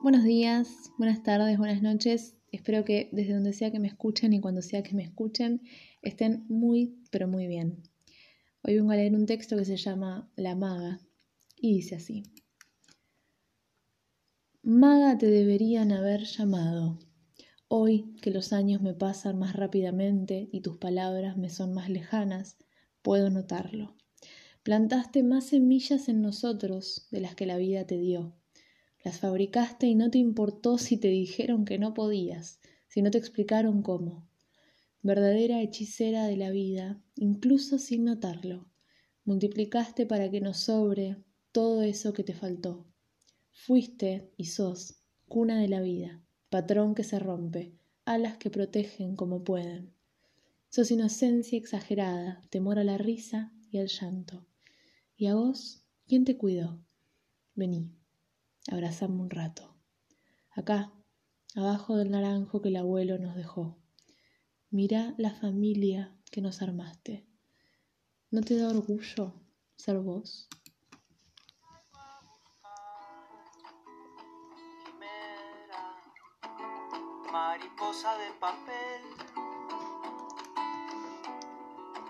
Buenos días, buenas tardes, buenas noches. Espero que desde donde sea que me escuchen y cuando sea que me escuchen estén muy, pero muy bien. Hoy vengo a leer un texto que se llama La maga y dice así. Maga te deberían haber llamado. Hoy que los años me pasan más rápidamente y tus palabras me son más lejanas, puedo notarlo. Plantaste más semillas en nosotros de las que la vida te dio las fabricaste y no te importó si te dijeron que no podías, si no te explicaron cómo. Verdadera hechicera de la vida, incluso sin notarlo. Multiplicaste para que nos sobre todo eso que te faltó. Fuiste y sos cuna de la vida, patrón que se rompe, alas que protegen como pueden. Sos inocencia exagerada, temor a la risa y al llanto. ¿Y a vos? ¿Quién te cuidó? Vení abrazame un rato. Acá, abajo del naranjo que el abuelo nos dejó. Mira la familia que nos armaste. ¿No te da orgullo ser vos? Mariposa de papel